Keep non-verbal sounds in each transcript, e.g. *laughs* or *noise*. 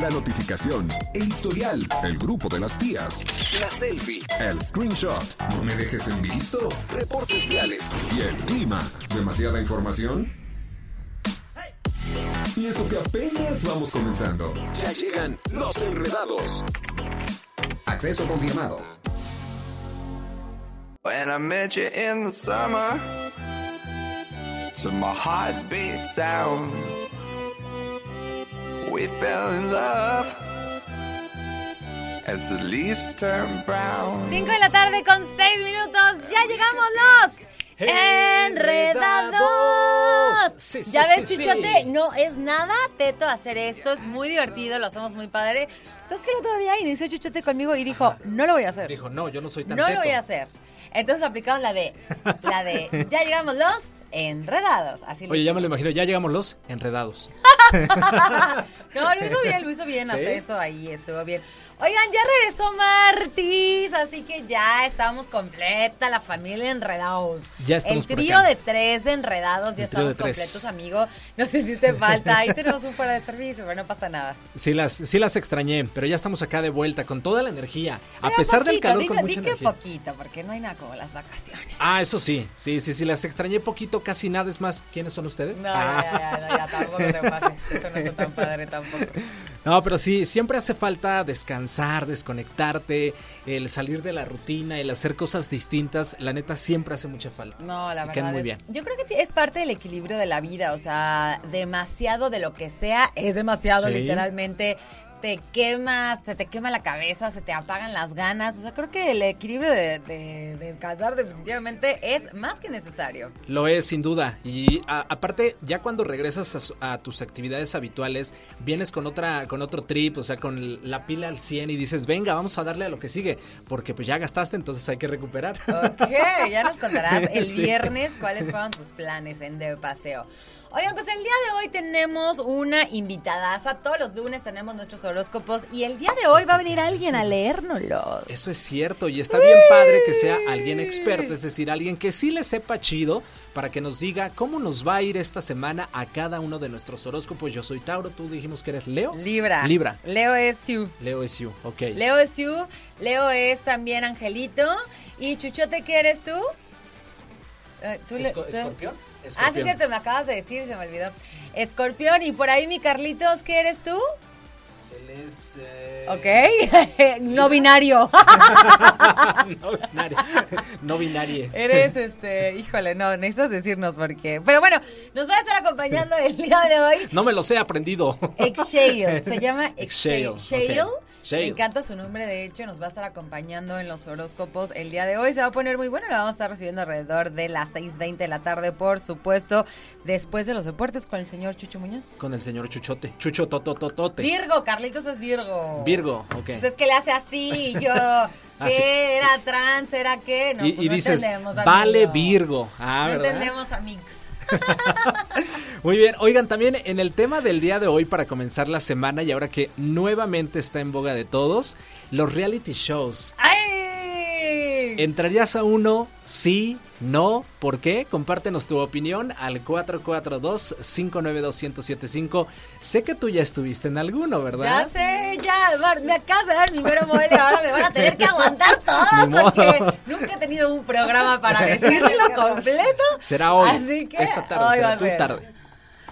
la notificación, el historial, el grupo de las tías, la selfie, el screenshot, no me dejes en visto, reportes viales y el clima. ¿Demasiada información? Y eso que apenas vamos comenzando. Ya llegan los enredados. Acceso confirmado. When I met you in the summer, to my heartbeat sound, we fell in love as the leaves turn brown. 5 de la tarde con 6 minutos. Ya llegamos los enredados. Sí, sí, ya ves, sí, sí. Chuchote, no es nada teto hacer esto. Es muy divertido, lo hacemos muy padre. ¿Sabes que el otro día inició Chuchote conmigo y dijo, no lo voy a hacer? Dijo, no, yo no soy tan no lo voy a hacer. Entonces aplicamos la de, la de, *laughs* ya llegamos los enredados. Así Oye, ya me lo imagino, ya llegamos los enredados. *laughs* No, lo hizo bien, lo hizo bien, hasta eso ahí estuvo bien. Oigan, ya regresó Martis, así que ya estamos completa la familia Enredados. Ya estamos El por trío acá. de tres de Enredados, ya estamos completos, amigo. No sé si te falta, ahí tenemos un fuera de servicio, pero no pasa nada. Sí las, sí las extrañé, pero ya estamos acá de vuelta con toda la energía. A pesar del calor, di- con mucha que energía. poquito, porque no hay nada como las vacaciones. Ah, eso sí, sí, sí, sí, las extrañé poquito, casi nada. Es más, ¿quiénes son ustedes? No, Ah. ya, ya, ya, ya, tampoco te pases, eso no está tan padre tampoco. No, pero sí, siempre hace falta descansar, desconectarte, el salir de la rutina, el hacer cosas distintas. La neta siempre hace mucha falta. No, la Y verdad. muy es- bien. Yo creo que es parte del equilibrio de la vida. O sea, demasiado de lo que sea es demasiado, Sí. literalmente. Te quemas, se te quema la cabeza, se te apagan las ganas. O sea, creo que el equilibrio de, de descansar definitivamente es más que necesario. Lo es, sin duda. Y a- aparte, ya cuando regresas a, a tus actividades habituales, vienes con otra, con otro trip, o sea, con la pila al 100 y dices, venga, vamos a darle a lo que sigue, porque pues ya gastaste, entonces hay que recuperar. Ok, ya nos contarás *laughs* el Sí. viernes cuáles fueron tus planes en De Paseo. Oigan, pues el día de hoy tenemos una invitadaza. Todos los lunes tenemos nuestros horóscopos y el día de hoy va a venir alguien a leérnoslos. Eso es cierto, y está bien padre que sea alguien experto, es decir, alguien que sí le sepa chido para que nos diga cómo nos va a ir esta semana a cada uno de nuestros horóscopos. Yo soy Tauro, tú dijimos que eres Leo. Libra. Libra. Leo es Siu. Leo es you, ok. Leo es Siu. Leo es también Angelito. Y Chuchote, ¿qué eres tú? Eh, ¿tú le- Esco- tú- ¿Escorpión? Ah, sí, es Escorpión. cierto, me acabas de decir, se me olvidó. Escorpión, y por ahí mi Carlitos, ¿qué eres tú? Él es... eh, Ok, *laughs* *laughs* *laughs* no binario. no binario. No binario. Eres este, híjole, no, necesitas decirnos por qué. Pero bueno, nos va a estar acompañando el día de hoy No me los he aprendido. Exhale, se llama Exhale. Exhale. Shale. Me encanta su nombre, de hecho, nos va a estar acompañando en los horóscopos el día de hoy. Se va a poner muy bueno, la vamos a estar recibiendo alrededor de las 6.20 de la tarde, por supuesto, después de los deportes con el señor Chucho Muñoz. Con el señor Chuchote. Chucho Totototote. Virgo, Carlitos es Virgo. Virgo, ok. Pues es que le hace así, yo, *laughs* ¿qué? sí. ¿Era trans? ¿Era qué? No, y pues y no dices, entendemos, vale. Virgo. Ah, no ¿verdad? entendemos a Mix. *laughs* Muy bien, oigan, también en el tema del día de hoy para comenzar la semana y ahora que nuevamente está en boga de todos, los reality shows. ¡Ay! ¿Entrarías a uno? Sí, no, ¿por qué? Compártenos tu opinión al 442-592-1075. Sé que tú ya estuviste en alguno, ¿verdad? Ya sé, ya, me acabas de dar mi mero mole, ahora me van a tener que *laughs* aguantar todo porque nunca he tenido un programa para *laughs* decirlo completo. Será hoy. Así que esta tarde, hoy será tu tarde.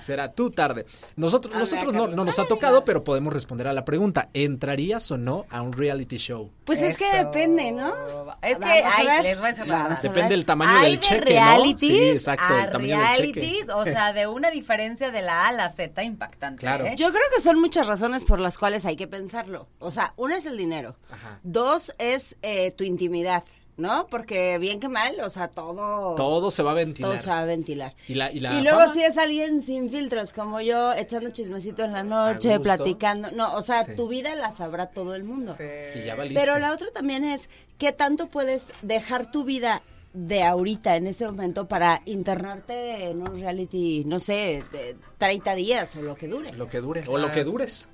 Será tu tarde. Nosotros, A ver, nosotros no, no nos ha tocado, pero podemos responder a la pregunta. ¿Entrarías o no a un reality show? Pues es que depende, ¿no? Es que, ay, les voy a decir la Depende del tamaño del de cheque, ¿no? realities Sí, exacto, a el tamaño del cheque. realities, o sea, de una diferencia de la A a la Z impactante. Claro. ¿eh? Yo creo que son muchas razones por las cuales hay que pensarlo. O sea, una es el dinero. Ajá. Dos es eh, tu intimidad, ¿no? Porque bien que mal, o sea, todo... Todo se va a ventilar. todo se va a ventilar. Y la- y la luego fama. si es alguien sin filtros, como yo, echando chismecito en la noche, platicando. No, o sea, Sí. tu vida la sabrá todo el mundo. Y ya valiste. Pero la otra también es qué tanto puedes dejar tu vida de ahorita, en este momento, para internarte en un reality, no sé, de 30 días o lo que dure. Lo que dure. O lo que dures.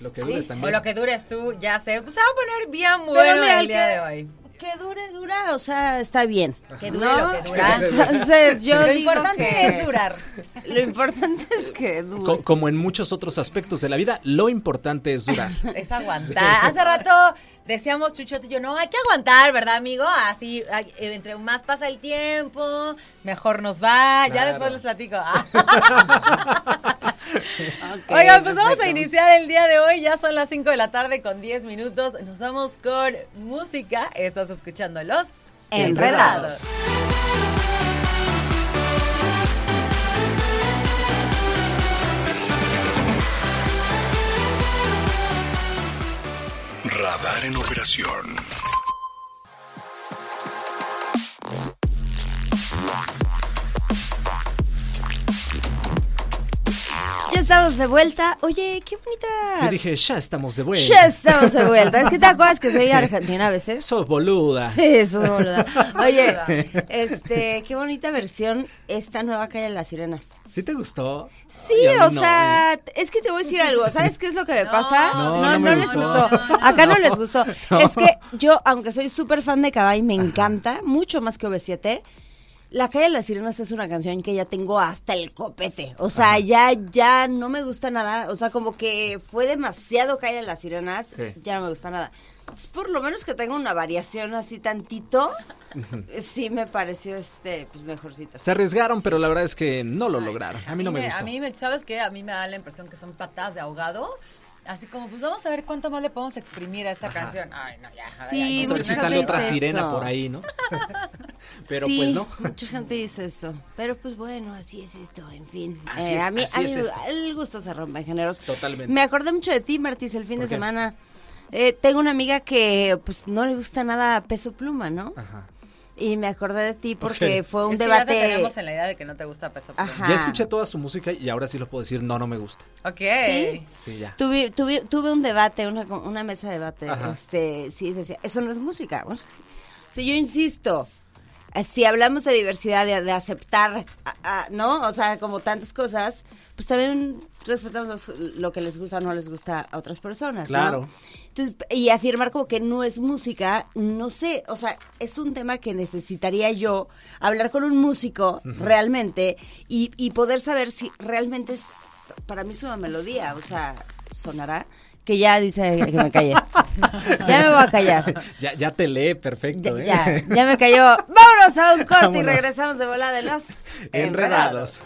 Lo que Sí. dures O también. lo que dures tú, ya sé. Pues se va a poner bien bueno el día que- de hoy. Que dure, dura, o sea, está bien. Que dure ¿no? lo que dura. *laughs* Entonces, yo Lo digo importante que- es durar. Lo importante es que dure. Co- como en muchos otros aspectos de la vida, lo importante es durar. Es aguantar. Hace rato decíamos Chuchote y yo, no, hay que aguantar, ¿verdad, amigo? Así, entre más pasa el tiempo, mejor nos va. Ya después les platico. *laughs* Oigan, pues vamos a iniciar el día de hoy. Ya son las 5 de la tarde con 10 minutos. Nos vamos con música. Estás escuchando los Enredados. Radar en operación. Estamos de vuelta. Oye, qué bonita. Yo dije, ya estamos de vuelta. Ya estamos de vuelta. Es que te acuerdas que soy *laughs* argentina a veces. Sos boluda. Sí, eso es boluda. Oye, este, qué bonita versión esta nueva calle de las sirenas. ¿Sí te gustó? Sí, o no, sea, es que te voy a decir algo. ¿Sabes qué es lo que me pasa? No, no, les gustó. gustó. Acá no, les gustó. *laughs* Es que yo, aunque soy súper fan de Cabay, me encanta, mucho más que OV7. La calle de las sirenas es una canción que ya tengo hasta el copete. O sea, ya, ya no me gusta nada. O sea, como que fue demasiado calle de las sirenas. Sí. Ya no me gusta nada. Pues por lo menos que tenga una variación así tantito. sí me pareció este, pues mejorcito. Se arriesgaron, pero la verdad es que no lo lograron. A mí no me gustó. A mí, me, ¿sabes qué? A mí me da la impresión que son patadas de ahogado. Así como, pues vamos a ver cuánto más le podemos exprimir a esta canción. Ay, no, ya. Sí, Vamos a ver si sale otra sirena eso. por ahí, ¿no? *laughs* pero Sí, pues no. Mucha gente dice eso. Pero pues bueno, así es esto, en fin. Así Eh, es, a mí, así a mí es esto. el gusto se rompe en géneros. Totalmente. Me acordé mucho de ti, Martis, el fin ¿Por de qué? semana. Eh, tengo una amiga que pues no le gusta nada Peso Pluma, ¿no? Ajá. Y me acordé de ti porque fue un Es que ya te debate. tenemos en la idea de que no te gusta peso. pluma. Ya escuché toda su música y ahora sí lo puedo decir, no, no me gusta. Ok. Sí. Sí, ya. Tuve, tuve, tuve un debate, una, una mesa de debate. Ajá. Este, sí, decía, eso no es música. Bueno, si yo insisto, si hablamos de diversidad, de, de aceptar, a- a- ¿no? O sea, como tantas cosas, pues también respetamos lo que les gusta o no les gusta a otras personas. ¿no? Claro. Entonces, y afirmar como que no es música, no sé, o sea, es un tema que necesitaría yo hablar con un músico realmente y, y poder saber si realmente es, para mí es una melodía, o sea, sonará, que ya dice que me calle. *laughs* *laughs* ya me voy a callar. Ya, ya te lee perfecto, ¿eh? Ya, ya, ya me cayó. *laughs* Vámonos a un corte y regresamos de volada de los Enredados.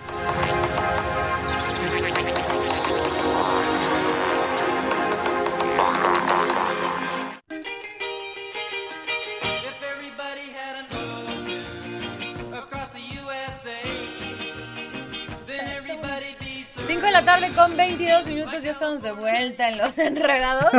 5 de la tarde con 22 minutos, ya estamos de vuelta en los enredados.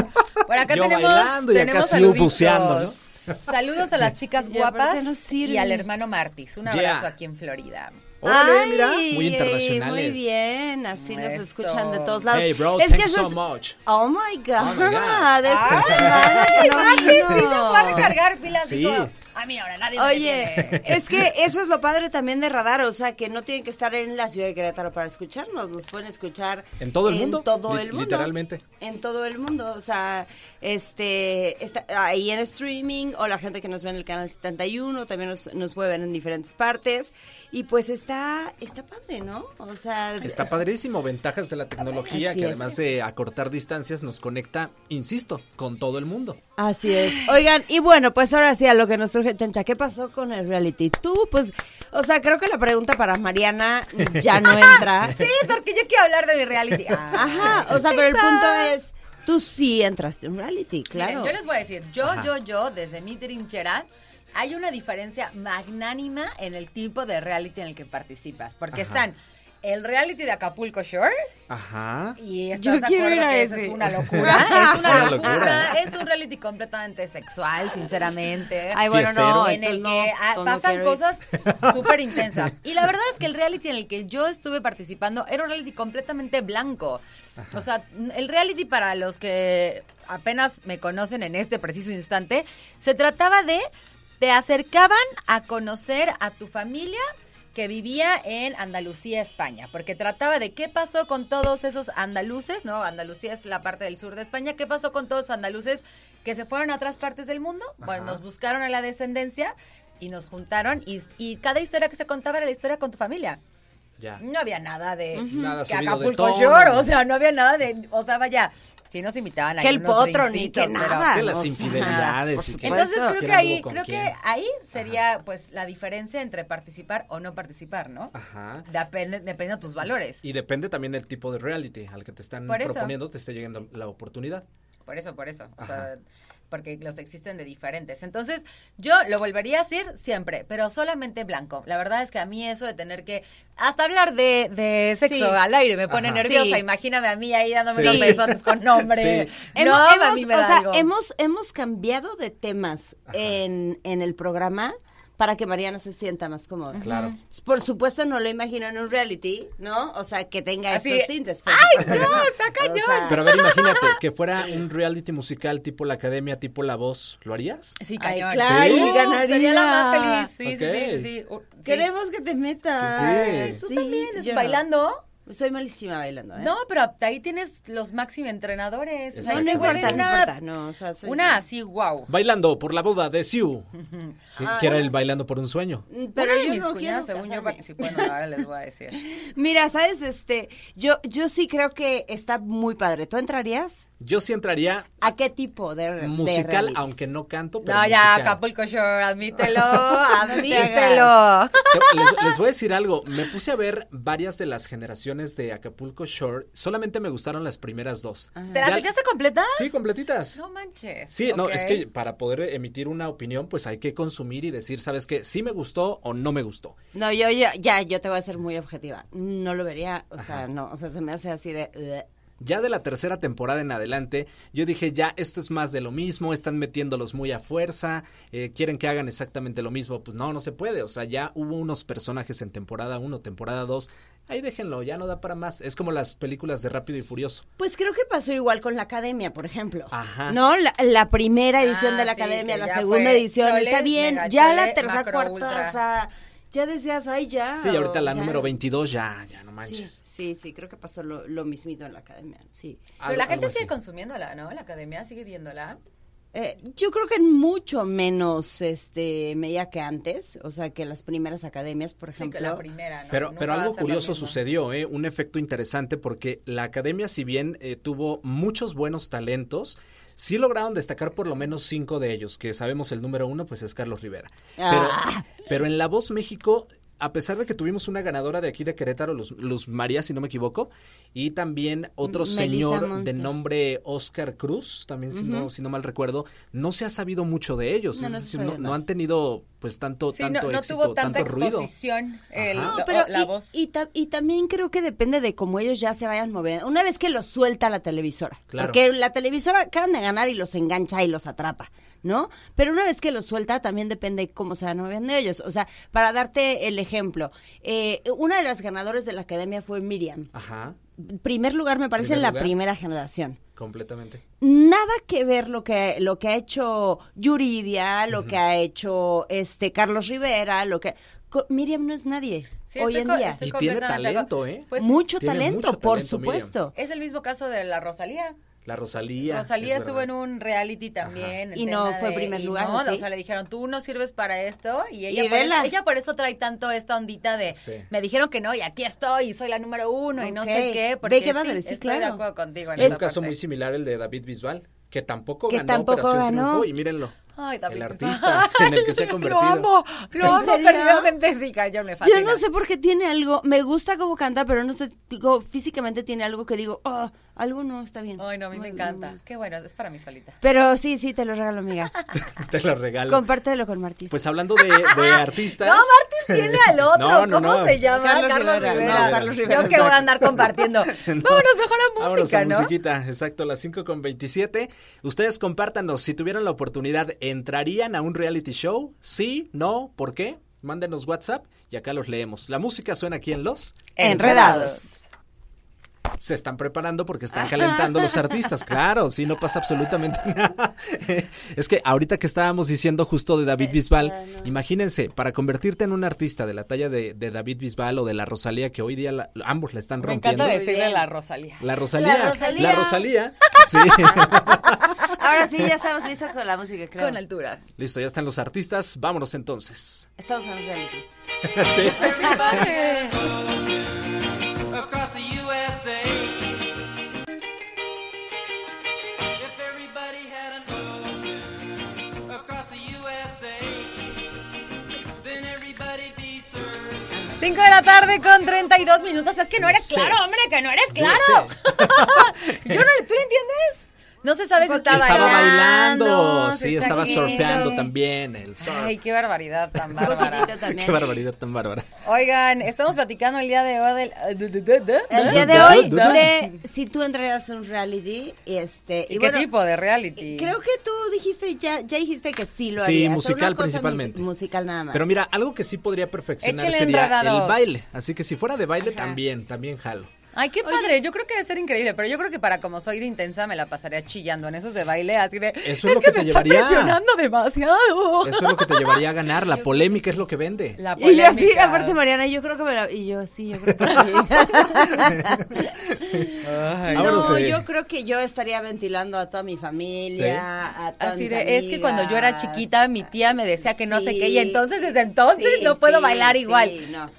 Por acá Yo tenemos, bailando y acá tenemos Siu saluditos. buceando, ¿no? Saludos a las chicas *laughs* guapas no y al hermano Martis. Un Yeah. abrazo aquí en Florida. Órale, Ay, mira, muy internacionales. Muy bien, así nos Eso. escuchan de todos lados. Hey, bro, es que eso so es- much. Oh my god. Oh my God. *laughs* De esta Ay, semana que no Martis sí se fue a recargar pilas. Sí. Dijo, a mí ahora nadie me Oye, detiene". *laughs* es que eso es lo padre también de Radar, o sea, que no tienen que estar en la ciudad de Querétaro para escucharnos, nos pueden escuchar ¿En todo el mundo? En todo Li- el mundo. literalmente. En todo el mundo, o sea, este, está ahí en streaming, o la gente que nos ve en el canal 71, también nos, nos puede ver en diferentes partes, y pues está, está padre, ¿no? O sea, Está padrísimo, ventajas de la tecnología que es. además de acortar distancias nos conecta, insisto, con todo el mundo. Así es. Oigan, y bueno, pues ahora sí a lo que nos Chancha, ¿qué pasó con el reality? Tú, pues, o sea, creo que la pregunta para Mariana ya no *laughs* entra. Sí, porque yo quiero hablar de mi reality. Ah, Ajá, o sea, pero el punto es, tú sí entraste en reality, claro. Miren, yo les voy a decir, yo, yo, yo, desde mi trinchera, hay una diferencia magnánima en el tipo de reality en el que participas. Porque Ajá. están el reality de Acapulco Shore. Ajá. Y Yo estás de quiero acuerdo ir a que esa ese. es una *laughs* locura. Es una una locura. locura. Es un reality completamente sexual, sinceramente. *laughs* Ay, bueno, Fiestero. no, en el no, que no pasan cosas *laughs* súper intensas. Y la verdad es que el reality en el que yo estuve participando era un reality completamente blanco. O sea, el reality para los que apenas me conocen en este preciso instante, se trataba de te acercaban a conocer a tu familia que vivía en Andalucía, España, porque trataba de qué pasó con todos esos andaluces, ¿no? Andalucía es la parte del sur de España, ¿qué pasó con todos los andaluces que se fueron a otras partes del mundo? Bueno, nos buscaron a la descendencia y nos juntaron y, y cada historia que se contaba era la historia con tu familia. Ya. No había nada de Nada que subido de Acapulco tono, o sea, no había nada de, o sea, vaya, si nos invitaban a Que el potro, ni que nada. Que las o sea, infidelidades y que- Entonces creo ¿Quién que ahí, creo quién? que ahí sería pues la diferencia entre participar o no participar, ¿no? Ajá. Depende, depende de tus valores. Y depende también del tipo de reality al que te están proponiendo, te esté llegando la oportunidad. Por eso, por eso. O Ajá. sea, porque los existen de diferentes. Entonces, yo lo volvería a decir siempre, pero solamente blanco. La verdad es que a mí eso de tener que hasta hablar de, de sexo Sí. al aire me pone Ajá. nerviosa. Sí. Imagíname a mí ahí dándome Sí. los besotes con nombre. Sí. No, Hemos, a mí me o da sea, algo. hemos, hemos cambiado de temas en, en el programa para que Mariana se sienta más cómoda. Claro. Por supuesto no lo imagino en un reality, ¿no? O sea, que tenga Así estos tintes. ¡Ay, no, *laughs* está O cañón! sea, Pero a ver, imagínate que fuera *laughs* un reality musical tipo La Academia, tipo La Voz. ¿Lo harías? Sí, Ay, claro, Sí. y ganaría. Sería la más feliz. Sí, Ok. sí, sí, sí, sí. Uh, sí. Queremos que te metas. Sí. Tú también, bailando. Soy malísima bailando, ¿eh? No, pero ahí tienes los máximos entrenadores. O sea, no te importa, no una- importa. No, o sea, soy Una así, wow. Bailando por la boda de Siu. Que, que era el Bailando por un sueño. Pero Pero Una de yo mis no cuñadas, quiero según yo, participó en ahora les voy a decir. *laughs* Mira, sabes, este, yo, yo sí creo que está muy padre. ¿Tú entrarías? Yo sí entraría ¿A qué tipo de, musical, aunque no canto, pero No, ya, musical. Acapulco Shore, admítelo, *laughs* admítelo. Te- Les, les voy a decir algo. Me puse a ver varias de las generaciones de Acapulco Shore. Solamente me gustaron las primeras dos. ¿Te las Ya- echaste completas? Sí, completitas. No manches. Sí, no, es que para poder emitir una opinión, pues hay que consumir y decir, ¿sabes qué? Sí me gustó o no me gustó. No, yo, yo, ya, yo te voy a ser muy objetiva. No lo vería, o sea, no, o sea, se me hace así de... Ya de la tercera temporada en adelante, yo dije, ya, esto es más de lo mismo, están metiéndolos muy a fuerza, eh, quieren que hagan exactamente lo mismo, pues no, no se puede, o sea, ya hubo unos personajes en temporada 1, temporada 2, ahí déjenlo, ya no da para más, es como las películas de Rápido y Furioso. Pues creo que pasó igual con la academia, por ejemplo. Ajá. ¿No? La, la primera edición Ah, de la sí, academia, la segunda edición, chole, está bien. Ya chole, la tercera, cuarta, ultra. o sea, ya decías, ay, ya. Sí, y ahorita la ya. número 22 ya, ya no manches. sí, sí, creo que pasó lo, lo mismito en la academia, sí. Pero Algo- la gente sigue así. consumiéndola, ¿no? La academia sigue viéndola. Eh, yo creo que en mucho menos este medida que antes, o sea, que las primeras academias, por Sí, que ejemplo. la primera, ¿no? Pero, Nunca pero algo curioso sucedió, ¿eh? un efecto interesante porque la academia, si bien eh, tuvo muchos buenos talentos, sí lograron destacar por lo menos cinco de ellos, que sabemos el número uno, pues es Carlos Rivera. Pero, Ah. pero en La Voz México, a pesar de que tuvimos una ganadora de aquí de Querétaro, Luz, Luz María, si no me equivoco, y también otro Melissa señor de nombre Oscar Cruz, también si, no, si no mal recuerdo, no se ha sabido mucho de ellos, No, es decir, no, no han tenido pues tanto, Sí, tanto no, no éxito, tuvo tanta tanto ruido. exposición el. No, la- pero la y, voz. Y, ta- y también creo que depende de cómo ellos ya se vayan moviendo. Una vez que los suelta la televisora. Claro. Porque la televisora acaban de ganar y los engancha y los atrapa, ¿no? Pero una vez que los suelta también depende cómo se van moviendo ellos. O sea, para darte el ejemplo, eh, una de las ganadoras de la academia fue Miriam. Ajá, Primer lugar, me parece, en la lugar. primera generación. completamente. Nada que ver lo que lo que ha hecho Yuridia, lo que ha hecho este Carlos Rivera, lo que Miriam no es nadie Sí, hoy en día. Y tiene talento. ¿eh? Pues, mucho Tiene talento, mucho por talento, Miriam. supuesto. Es el mismo caso de la Rosalía. La Rosalía. Rosalía es estuvo en un reality también. Y no fue de- primer lugar, no, ¿sí? O sea, le dijeron, tú no sirves para esto. Y ella, Y por, eso, ella por eso trae tanto esta ondita de, Sí. me dijeron que no, y aquí estoy, y soy la número uno, y no sé qué. Ve Porque qué padre, sí, sí, estoy de claro. acuerdo contigo en Es un caso parte. muy similar el de David Bisbal, que tampoco Que ganó tampoco Operación ganó. Triunfo, y mírenlo. Ay, David el artista en el que se ha *laughs* convertido. Lo amo, lo ¿En amo perdidamente, sí, cayó, me fascina. Yo no sé por qué tiene algo, me gusta cómo canta, pero no sé, digo, físicamente tiene algo que digo, ah, algo no está bien. Ay, no, a mí me encanta. no. Qué bueno, es para mí solita. Pero sí, sí, te lo regalo, amiga. *laughs* Te lo regalo. Compártelo con Martis. Pues hablando de, de *laughs* artistas. No, Martis tiene al *laughs* otro. No, no, ¿Cómo no. se llama? Carlos Carlos, Rivera. Rivera. No, Carlos Rivera Yo que voy a andar compartiendo. Vámonos mejor a Vámonos música, a ¿no? musiquita, exacto, las 5 con 27. Ustedes compártanos, si tuvieran la oportunidad, ¿entrarían a un reality show? ¿Sí? ¿No? ¿Por qué? Mándenos WhatsApp y acá los leemos. La música suena aquí en Los... Enredados. Se están preparando porque están calentando los artistas. Claro, sí, no pasa absolutamente *laughs* nada. Es que ahorita que estábamos diciendo justo de David Bisbal, imagínense, para convertirte en un artista de la talla de, de David Bisbal o de la Rosalía, que hoy día la- ambos la están Me rompiendo. encanta Muy decirle la Rosalía. La Rosalía. La Rosalía. La Rosalía. *laughs* Sí. Ahora sí, ya estamos listos con la música, creo. Con altura. Listo, ya están los artistas. Vámonos entonces. Estamos en reality. *laughs* Sí. 5 de la tarde con 32 minutos. Es que no eres Sí. claro, hombre, que no eres claro. sé. *laughs* *laughs* Yo no, ¿tú le entiendes? No se sabe si estaba, Estaba bailando. sí, estaba surfeando también, el surf. Ay, qué barbaridad tan bárbara. *laughs* Qué barbaridad tan bárbara. Oigan, estamos platicando el día de hoy del... El día de hoy, si tú entrarías en un reality, y este... ¿Y, qué bueno, tipo de reality? Creo que tú dijiste, ya, ya dijiste que sí lo Sí, harías. musical Una cosa principalmente. mus- musical nada más. Pero mira, algo que sí podría perfeccionar sería enredados. el baile. Así que si fuera de baile Ajá. también, también jalo. Ay, qué padre. Yo creo que debe ser increíble, pero yo creo que para como soy de intensa me la pasaría chillando en esos de baile, así de. es es lo que que me te está llevaría". presionando demasiado. Eso es lo que te llevaría a ganar. La *laughs* polémica es lo que vende. La Y yo sí, polémica. aparte Mariana, yo creo que me la... Y yo sí, yo creo que sí. *laughs* Ay. No, yo creo que yo estaría ventilando a toda mi familia, a todas Así mis de, es que cuando yo era chiquita, mi tía me decía que no sé Sí. qué, y entonces desde entonces Sí, no puedo sí, bailar sí, igual. no.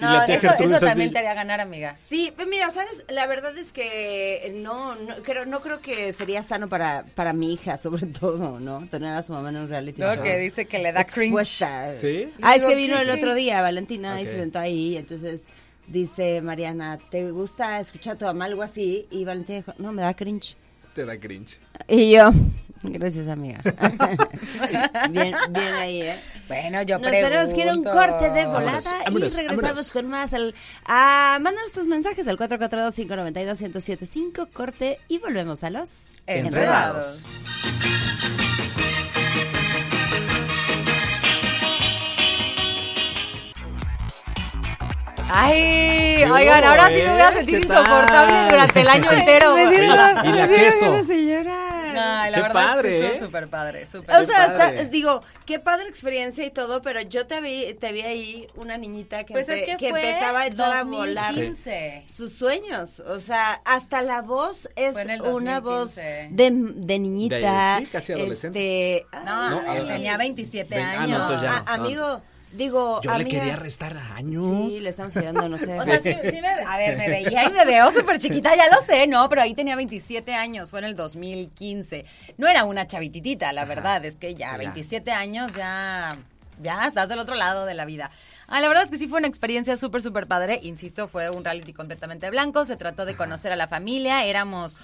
No, Eso, eso también te haría ganar, amiga. Sí, pues mira, sabes, la verdad es que no, no creo, no creo que sería sano para, para mi hija, *laughs* sobre todo, ¿no? Tener a su mamá en un reality show. que dice que le da cringe. Ah, es que vino ¿qué el otro día, Valentina, y se sentó ahí, entonces dice Mariana, ¿te gusta escuchar a tu mamá algo así? Y Valentina dijo, no, me da cringe. Te da cringe. Y yo, gracias amiga. *laughs* bien, bien ahí, ¿eh? Bueno, yo Nos tenemos que ir a un pregunto. corte de volada Vámonos, vámonos, y regresamos vámonos. con más. Al, a, mándanos tus mensajes al 442-592-1075, corte y volvemos a los Enredados. Ay, ¿Qué oigan, ahora sí eh? me voy a sentir ¿Qué insoportable durante el año *laughs* entero. Me dieron Y la- y la me dieron queso. llorar. Ay, la Qué verdad padre, sí ¿eh? estuvo súper padre, súper O sea, padre. hasta- digo, qué padre experiencia y todo, pero yo te vi, te vi ahí una niñita que, Pues empe- es que, empezaba a echar a volar 2015. sus sueños. O sea, hasta la voz es una voz 2015. de, de niñita. De- sí, casi adolescente. Este, No, No, él ah, tenía 27 ven- ah, no, años. ya. Ah, amigo, digo, Yo le quería restar años. Sí, le estamos ayudando, no sé. O sea, sí, sí me, a ver, me *laughs* veía y me veo súper chiquita, ya lo sé, ¿no? Pero ahí tenía 27 años, fue en el 2015. No era una chavititita, la verdad, es que ya, Ya. 27 años, ya, ya estás del otro lado de la vida. Ah, la verdad es que sí fue una experiencia súper, súper padre. Insisto, fue un reality completamente blanco. Se trató de conocer a la familia. Éramos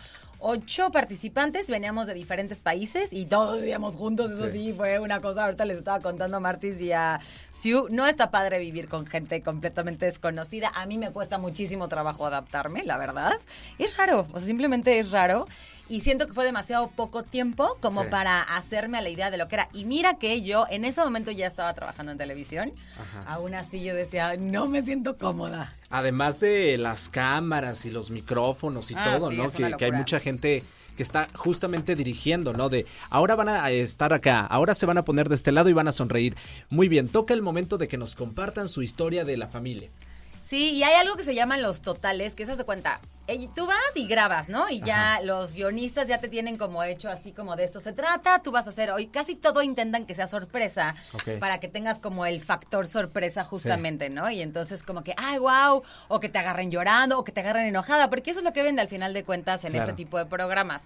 ocho participantes, veníamos de diferentes países y todos vivíamos juntos. Eso sí, Sí. fue una cosa. Ahorita les estaba contando a Martis y a Siu. No está padre vivir con gente completamente desconocida. A mí me cuesta muchísimo trabajo adaptarme, la verdad. Es raro, o sea, simplemente es raro. Y siento que fue demasiado poco tiempo como Sí. para hacerme a la idea de lo que era. Y mira que yo en ese momento ya estaba trabajando en televisión. Aún así yo decía, no me siento cómoda. Además de las cámaras y los micrófonos y Ah, todo, sí, ¿no? Que, que hay mucha gente que está justamente dirigiendo, ¿no? De ahora van a estar acá, ahora se van a poner de este lado y van a sonreír. Muy bien, toca el momento de que nos compartan su historia de la familia. Sí, y hay algo que se llaman los totales, que eso se cuenta. ey, Tú vas y grabas, ¿no? Y ya los guionistas ya te tienen como hecho así como de esto se trata, tú vas a hacer hoy, casi todo intentan que sea sorpresa para que tengas como el factor sorpresa justamente, ¿no? Y entonces como que, ay, wow, o que te agarren llorando, o que te agarren enojada, porque eso es lo que vende al final de cuentas en Claro. ese tipo de programas.